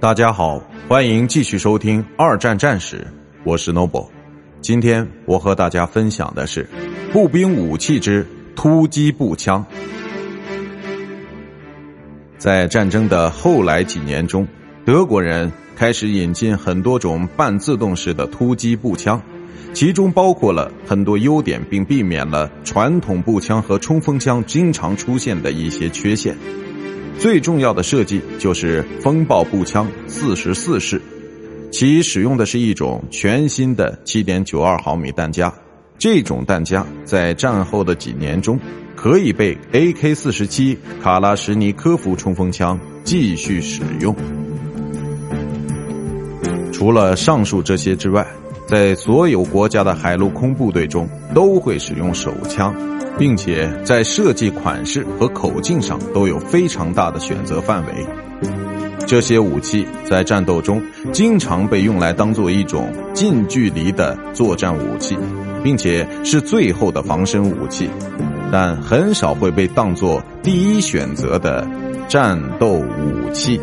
大家好，欢迎继续收听《二战战史》，我是 Noble。今天我和大家分享的是步兵武器之突击步枪。在战争的后来几年中，德国人开始引进很多种半自动式的突击步枪，其中包括了很多优点，并避免了传统步枪和冲锋枪经常出现的一些缺陷。最重要的设计就是风暴步枪四十四式，其使用的是一种全新的七点九二毫米弹夹。这种弹夹在战后的几年中，可以被 AK 四十七卡拉什尼科夫冲锋枪继续使用。除了上述这些之外，在所有国家的海陆空部队中都会使用手枪。并且在设计款式和口径上都有非常大的选择范围。这些武器在战斗中经常被用来当做一种近距离的作战武器，并且是最后的防身武器，但很少会被当作第一选择的战斗武器。